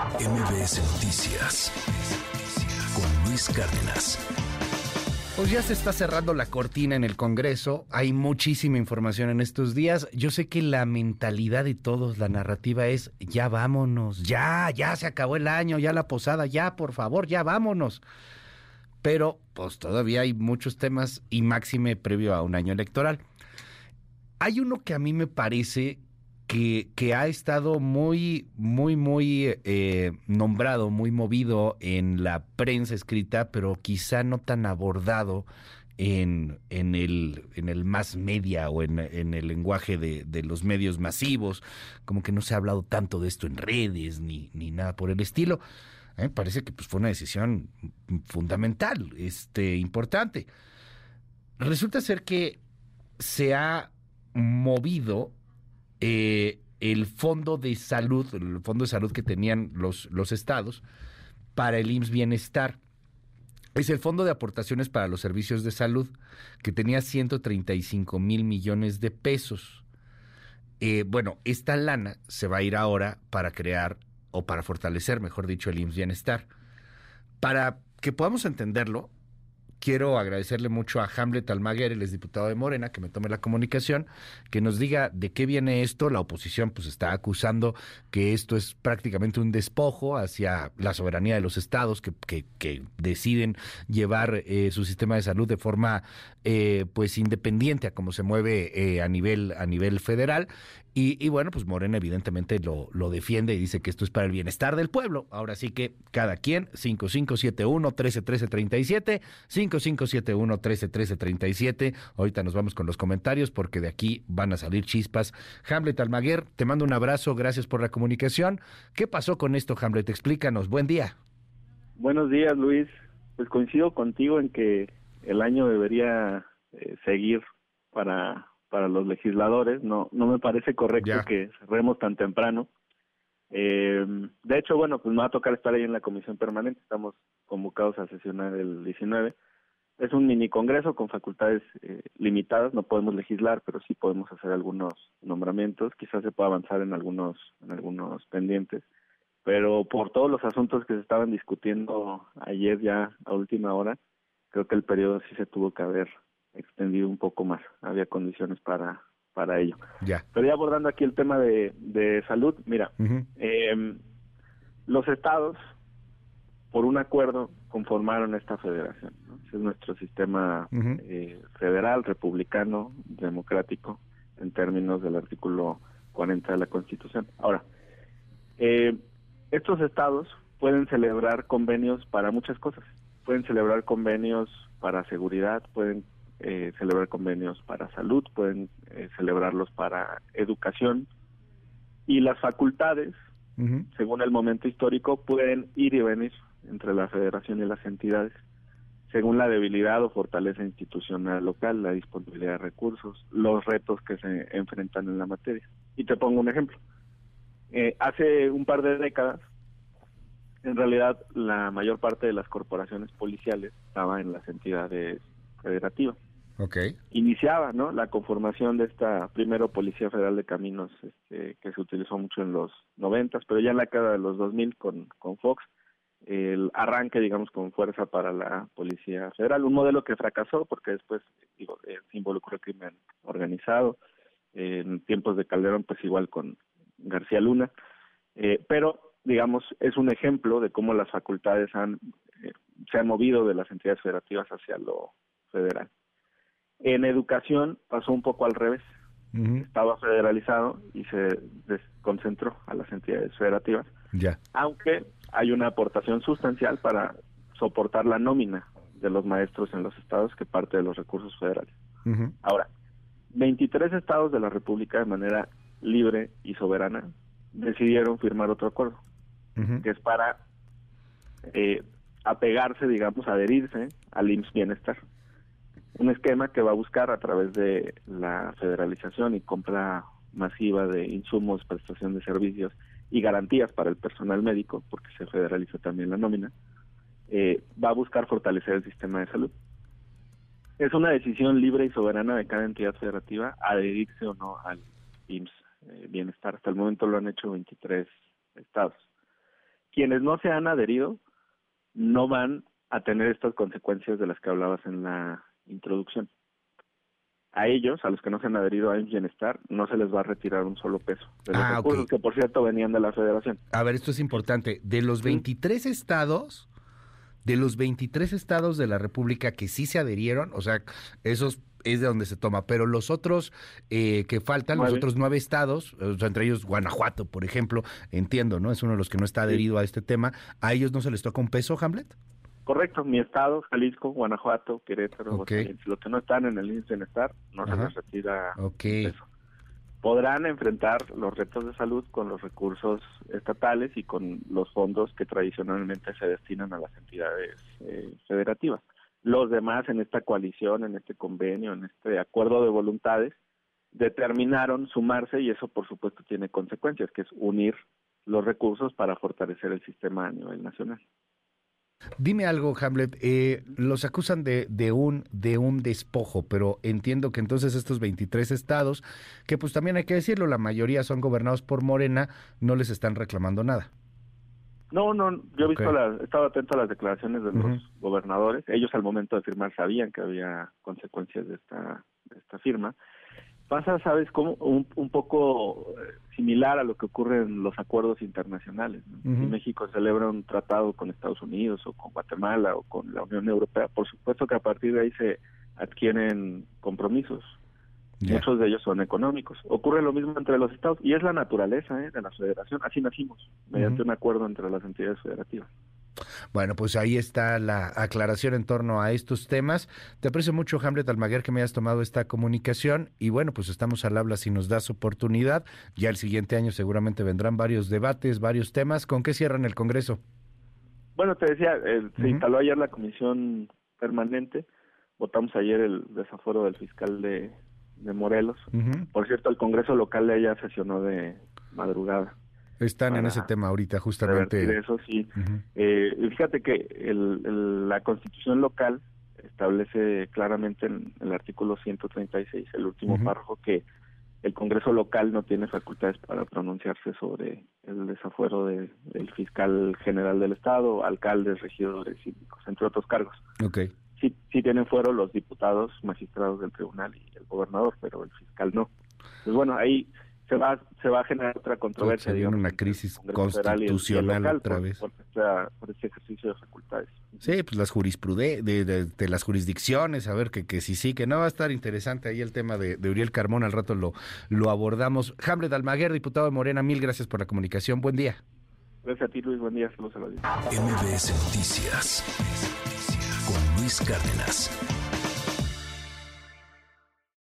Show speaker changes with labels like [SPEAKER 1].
[SPEAKER 1] MBS Noticias con Luis Cárdenas.
[SPEAKER 2] Pues ya se está cerrando la cortina en el Congreso, hay muchísima información en estos días. Yo sé que la mentalidad de todos, la narrativa es, ya vámonos, ya, ya se acabó el año, ya la posada, ya, por favor, ya vámonos. Pero pues todavía hay muchos temas y máxime previo a un año electoral. Hay uno que a mí me parece que, ha estado muy, muy, muy eh, nombrado, muy movido en la prensa escrita, pero quizá no tan abordado en, en, el, en el más media o en, el lenguaje de, los medios masivos, como que no se ha hablado tanto de esto en redes ni, ni nada por el estilo. me parece que pues, fue una decisión fundamental, este, importante. Resulta ser que se ha movido eh, el fondo de salud, el fondo de salud que tenían los, los estados para el IMSS Bienestar. Es el fondo de aportaciones para los servicios de salud que tenía 135 mil millones de pesos. Eh, bueno, esta lana se va a ir ahora para crear o para fortalecer, mejor dicho, el IMSS Bienestar. Para que podamos entenderlo, quiero agradecerle mucho a Hamlet Almaguer, el diputado de Morena, que me tome la comunicación, que nos diga de qué viene esto. La oposición pues está acusando que esto es prácticamente un despojo hacia la soberanía de los estados que, que, deciden llevar eh, su sistema de salud de forma eh, pues independiente a cómo se mueve eh, a nivel a nivel federal y, bueno, pues Morena evidentemente lo, lo defiende y dice que esto es para el bienestar del pueblo. Ahora sí que cada quien, 5571-131337, 5571-131337. Ahorita nos vamos con los comentarios porque de aquí van a salir chispas. Hamlet Almaguer, te mando un abrazo, gracias por la comunicación. ¿Qué pasó con esto, Hamlet? Explícanos. Buen día.
[SPEAKER 3] Buenos días, Luis. Pues coincido contigo en que el año debería eh, seguir para para los legisladores. No, no me parece correcto que cerremos tan temprano. Eh, de hecho, bueno, pues me va a tocar estar ahí en la comisión permanente. Estamos convocados a sesionar el 19. Es un mini congreso con facultades eh, limitadas. No podemos legislar, pero sí podemos hacer algunos nombramientos. Quizás se pueda avanzar en algunos, en algunos pendientes. Pero por todos los asuntos que se estaban discutiendo ayer ya a última hora, creo que el periodo sí se tuvo que haber extendido un poco más, había condiciones para para ello.
[SPEAKER 2] Ya.
[SPEAKER 3] Pero ya abordando aquí el tema de, de salud, mira, eh, los estados, por un acuerdo, conformaron esta federación. Es nuestro sistema eh, federal, republicano, democrático, en términos del artículo 40 de la Constitución. Ahora, eh, estos estados pueden celebrar convenios para muchas cosas. Pueden celebrar convenios para seguridad, pueden eh, celebrar convenios para salud, pueden eh, celebrarlos para educación y las facultades, según el momento histórico, pueden ir y venir entre la federación y las entidades, según la debilidad o fortaleza institucional local, la disponibilidad de recursos, los retos que se enfrentan en la materia. Y te pongo un ejemplo. Eh, hace un par de décadas, en realidad la mayor parte de las corporaciones policiales estaba en las entidades federativas. Iniciaba, ¿no? La conformación de esta primero Policía Federal de Caminos, este, que se utilizó mucho en los noventas, pero ya en la década de los 2000 con, con Fox, el arranque, digamos, con fuerza para la Policía Federal, un modelo que fracasó porque después, digo, eh, se involucró el crimen organizado, en tiempos de Calderón, pues igual con García Luna, eh, pero, digamos, es un ejemplo de cómo las facultades han, eh, se han movido de las entidades federativas hacia lo federal. En educación pasó un poco al revés. Estaba federalizado y se desconcentró a las entidades federativas.
[SPEAKER 2] Ya.
[SPEAKER 3] Aunque hay una aportación sustancial para soportar la nómina de los maestros en los estados que parte de los recursos federales. Ahora, 23 estados de la República de manera libre y soberana decidieron firmar otro acuerdo, que es para eh, apegarse, digamos, adherirse al IMSS Bienestar. Un esquema que va a buscar a través de la federalización y compra masiva de insumos, prestación de servicios y garantías para el personal médico, porque se federaliza también la nómina, eh, va a buscar fortalecer el sistema de salud. Es una decisión libre y soberana de cada entidad federativa adherirse o no al IMSS eh, Bienestar. Hasta el momento lo han hecho 23 estados. quienes no se han adherido no van a tener estas consecuencias de las que hablabas en la introducción. A ellos, a los que no se han adherido a Bienestar, no se les va a retirar un solo peso de los
[SPEAKER 2] Ah,
[SPEAKER 3] recursos que, por cierto, venían de la Federación.
[SPEAKER 2] A ver, esto es importante. De los 23 estados, de los 23 estados de la República que sí se adherieron, o sea, esos es de donde se toma, pero los otros eh, que faltan, los otros nueve estados, entre ellos Guanajuato, por ejemplo, entiendo, ¿no? Es uno de los que no está adherido a este tema. ¿A ellos no se les toca un peso, Hamlet?
[SPEAKER 3] Correcto, mi estado, Jalisco, Guanajuato, Querétaro,
[SPEAKER 2] Ok.
[SPEAKER 3] Aguascalientes, los que no están en el índice de bienestar, no se les retira
[SPEAKER 2] Ok.
[SPEAKER 3] un peso. Podrán enfrentar los retos de salud con los recursos estatales y con los fondos que tradicionalmente se destinan a las entidades eh, federativas. Los demás en esta coalición, en este convenio, en este acuerdo de voluntades, determinaron sumarse y eso por supuesto tiene consecuencias, que es unir los recursos para fortalecer el sistema a nivel nacional.
[SPEAKER 2] Dime algo, Hamlet. eh, los acusan de, de un de un despojo, pero entiendo que entonces estos 23 estados, que pues también hay que decirlo, la mayoría son gobernados por Morena, no les están reclamando nada.
[SPEAKER 3] No, no, yo he visto las, he estado atento a las declaraciones de los gobernadores. Ellos al momento de firmar sabían que había consecuencias de esta, de esta firma. Pasa, sabes, como un, un poco similar a lo que ocurre en los acuerdos internacionales. Si México celebra un tratado con Estados Unidos o con Guatemala o con la Unión Europea, por supuesto que a partir de ahí se adquieren compromisos.
[SPEAKER 2] Ya.
[SPEAKER 3] Muchos de ellos son económicos. Ocurre lo mismo entre los estados y es la naturaleza ¿eh? de la federación. Así nacimos, mediante un acuerdo entre las entidades federativas.
[SPEAKER 2] Bueno, pues ahí está la aclaración en torno a estos temas. Te aprecio mucho, Hamlet Almaguer, que me hayas tomado esta comunicación. Y bueno, pues estamos al habla si nos das oportunidad. Ya el siguiente año seguramente vendrán varios debates, varios temas. ¿Con qué cierran el Congreso?
[SPEAKER 3] Bueno, te decía, eh, se instaló ayer la comisión permanente. Votamos ayer el desafuero del fiscal de, de Morelos. Por cierto, el Congreso local de ella sesionó de madrugada.
[SPEAKER 2] Están en ese tema ahorita, justamente.
[SPEAKER 3] eso, sí. Eh, fíjate que el- el- la constitución local establece claramente en el artículo 136, el último párrafo, que el Congreso local no tiene facultades para pronunciarse sobre el desafuero de- del fiscal general del Estado, alcaldes, regidores, síndicos, entre otros cargos.
[SPEAKER 2] Ok.
[SPEAKER 3] Sí, sí tienen fuero los diputados, magistrados del tribunal y el gobernador, pero el fiscal no. Pues bueno, ahí se va se va a generar otra controversia.
[SPEAKER 2] Se viene
[SPEAKER 3] digamos,
[SPEAKER 2] una crisis constitucional
[SPEAKER 3] local
[SPEAKER 2] otra vez.
[SPEAKER 3] Por, esta- por este ejercicio de facultades.
[SPEAKER 2] Sí, pues las jurisprudencias, de, de- de las jurisdicciones, a ver que, que sí, sí, que no va a estar interesante ahí el tema de, de Uriel Carmón, al rato lo, lo abordamos. Hamlet Almaguer, diputado de Morena, mil gracias por la comunicación, buen día.
[SPEAKER 3] Gracias a ti, Luis. Buen día. Saludos a la audiencia.
[SPEAKER 1] MBS Noticias con Luis Cárdenas.